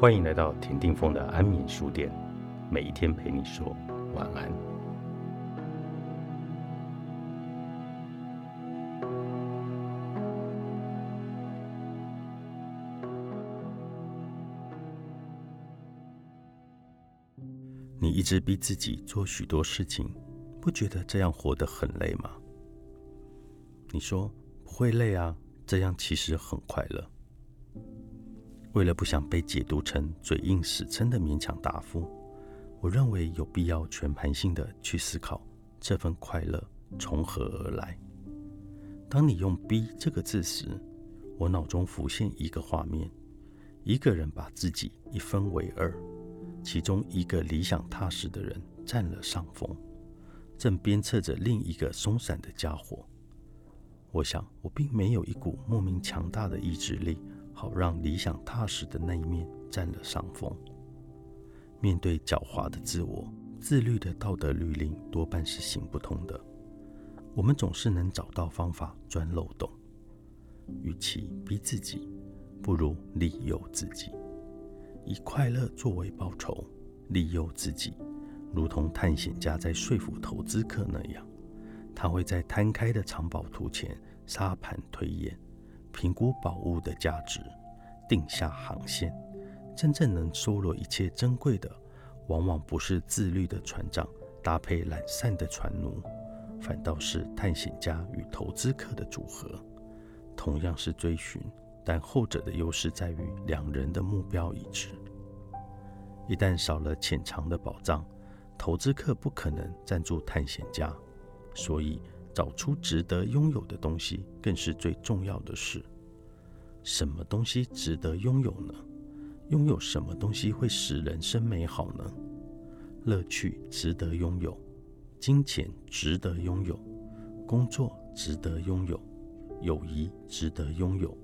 欢迎来到田定峰的安眠书店，每一天陪你说晚安。你一直逼自己做许多事情，不觉得这样活得很累吗？你说不会累啊，这样其实很快乐。为了不想被解读成嘴硬死撑的勉强答复，我认为有必要全盘性的去思考这份快乐从何而来。当你用“逼”这个字时，我脑中浮现一个画面：一个人把自己一分为二，其中一个理想踏实的人占了上风，正鞭策着另一个松散的家伙。我想，我并没有一股莫名强大的意志力。好让理想踏实的那一面占了上风。面对狡猾的自我，自律的道德律令多半是行不通的。我们总是能找到方法钻漏洞。与其逼自己，不如利诱自己，以快乐作为报酬，利诱自己，如同探险家在说服投资客那样，他会在摊开的藏宝图前沙盘推演。评估宝物的价值，定下航线。真正能收罗一切珍贵的，往往不是自律的船长搭配懒散的船奴，反倒是探险家与投资客的组合。同样是追寻，但后者的优势在于两人的目标一致。一旦少了潜藏的宝藏，投资客不可能赞助探险家。所以。找出值得拥有的东西，更是最重要的事。什么东西值得拥有呢？拥有什么东西会使人生美好呢？乐趣值得拥有，金钱值得拥有，工作值得拥有，友谊值得拥有，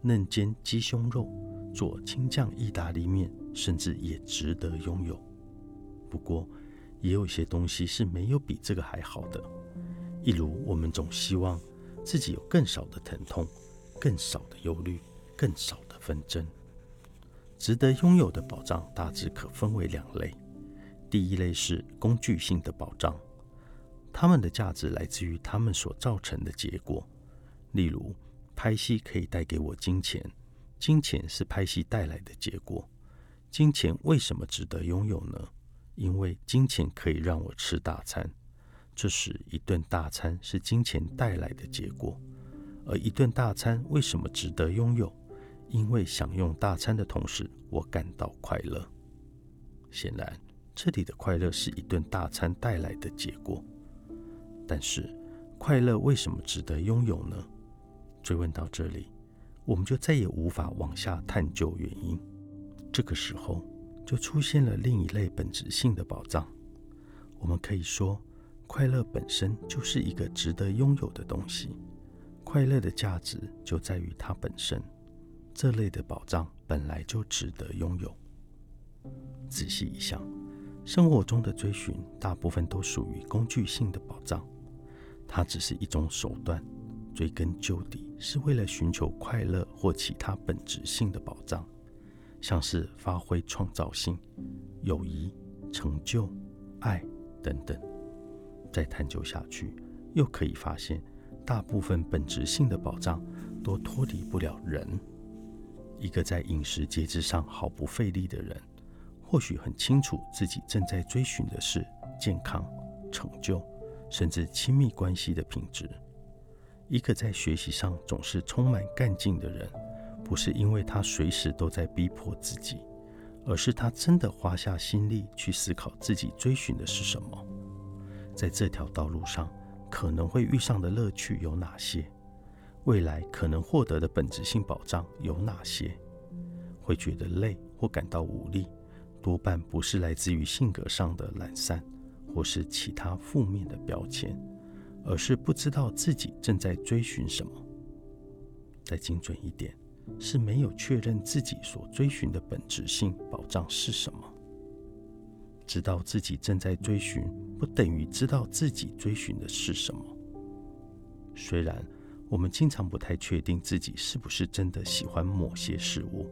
嫩煎鸡胸肉，做青酱意大利面，甚至也值得拥有。不过，也有一些东西是没有比这个还好的。一如我们总希望自己有更少的疼痛、更少的忧虑、更少的纷争。值得拥有的保障大致可分为两类：第一类是工具性的保障，它们的价值来自于它们所造成的结果。例如，拍戏可以带给我金钱，金钱是拍戏带来的结果。金钱为什么值得拥有呢？因为金钱可以让我吃大餐。这时，一顿大餐是金钱带来的结果，而一顿大餐为什么值得拥有？因为享用大餐的同时，我感到快乐。显然，这里的快乐是一顿大餐带来的结果。但是，快乐为什么值得拥有呢？追问到这里，我们就再也无法往下探究原因。这个时候，就出现了另一类本质性的宝藏。我们可以说。快乐本身就是一个值得拥有的东西，快乐的价值就在于它本身。这类的宝藏本来就值得拥有。仔细一想，生活中的追寻大部分都属于工具性的宝藏，它只是一种手段，追根究底是为了寻求快乐或其他本质性的宝藏，像是发挥创造性、友谊、成就、爱等等。再探究下去，又可以发现，大部分本质性的保障都脱离不了人。一个在饮食节制上毫不费力的人，或许很清楚自己正在追寻的是健康、成就，甚至亲密关系的品质。一个在学习上总是充满干劲的人，不是因为他随时都在逼迫自己，而是他真的花下心力去思考自己追寻的是什么。在这条道路上，可能会遇上的乐趣有哪些？未来可能获得的本质性保障有哪些？会觉得累或感到无力，多半不是来自于性格上的懒散，或是其他负面的标签，而是不知道自己正在追寻什么。再精准一点，是没有确认自己所追寻的本质性保障是什么。知道自己正在追寻，不等于知道自己追寻的是什么。虽然我们经常不太确定自己是不是真的喜欢某些事物，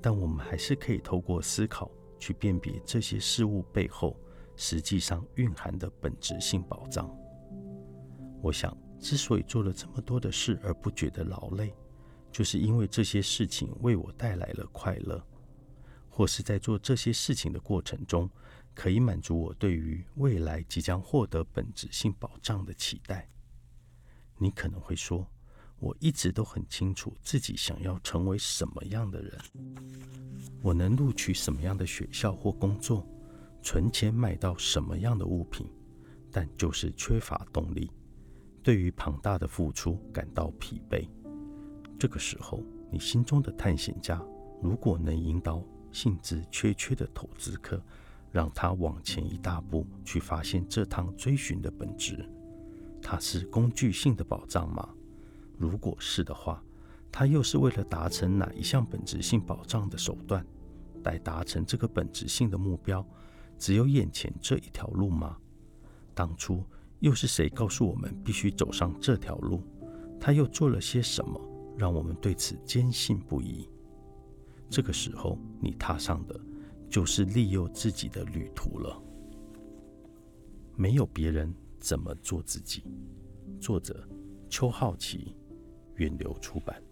但我们还是可以透过思考去辨别这些事物背后实际上蕴含的本质性保障。我想，之所以做了这么多的事而不觉得劳累，就是因为这些事情为我带来了快乐，或是在做这些事情的过程中，可以满足我对于未来即将获得本质性保障的期待。你可能会说。我一直都很清楚自己想要成为什么样的人，我能录取什么样的学校或工作，存钱买到什么样的物品，但就是缺乏动力，对于庞大的付出感到疲惫。这个时候，你心中的探险家如果能引导兴致缺缺的投资客，让他往前一大步去发现这趟追寻的本质，它是工具性的保障吗？如果是的话，它又是为了达成哪一项本质性保障的手段？来达成这个本质性的目标，只有眼前这一条路吗？当初又是谁告诉我们必须走上这条路？他又做了些什么，让我们对此坚信不疑？这个时候，你踏上的就是利用自己的旅途了。没有别人怎么做自己。作者：邱好奇。远流出版。